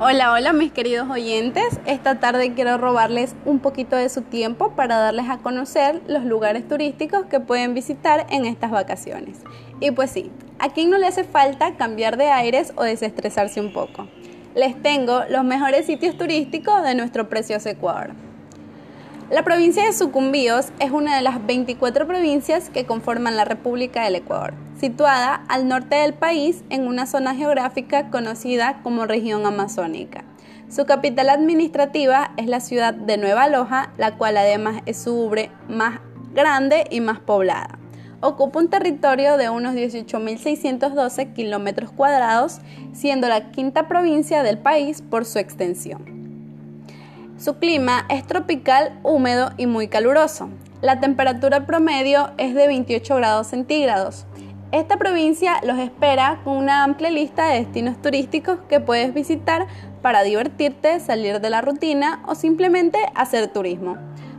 Hola, hola mis queridos oyentes. Esta tarde quiero robarles un poquito de su tiempo para darles a conocer los lugares turísticos que pueden visitar en estas vacaciones. Y pues sí, ¿a quién no le hace falta cambiar de aires o desestresarse un poco? Les tengo los mejores sitios turísticos de nuestro precioso Ecuador. La provincia de Sucumbíos es una de las 24 provincias que conforman la República del Ecuador, situada al norte del país en una zona geográfica conocida como región amazónica. Su capital administrativa es la ciudad de Nueva Loja, la cual además es su ubre más grande y más poblada. Ocupa un territorio de unos 18.612 kilómetros cuadrados, siendo la quinta provincia del país por su extensión. Su clima es tropical, húmedo y muy caluroso. La temperatura promedio es de 28 grados centígrados. Esta provincia los espera con una amplia lista de destinos turísticos que puedes visitar para divertirte, salir de la rutina o simplemente hacer turismo.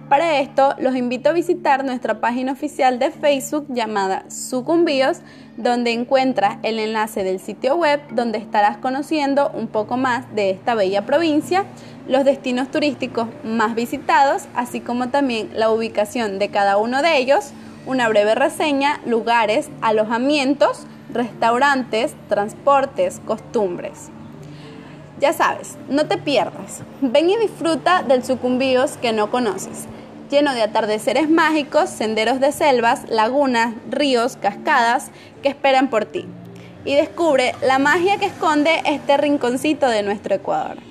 Para esto, los invito a visitar nuestra página oficial de Facebook llamada Sucumbíos, donde encuentras el enlace del sitio web donde estarás conociendo un poco más de esta bella provincia, los destinos turísticos más visitados, así como también la ubicación de cada uno de ellos, una breve reseña, lugares, alojamientos, restaurantes, transportes, costumbres. Ya sabes, no te pierdas. Ven y disfruta del Sucumbíos que no conoces lleno de atardeceres mágicos, senderos de selvas, lagunas, ríos, cascadas que esperan por ti. Y descubre la magia que esconde este rinconcito de nuestro Ecuador.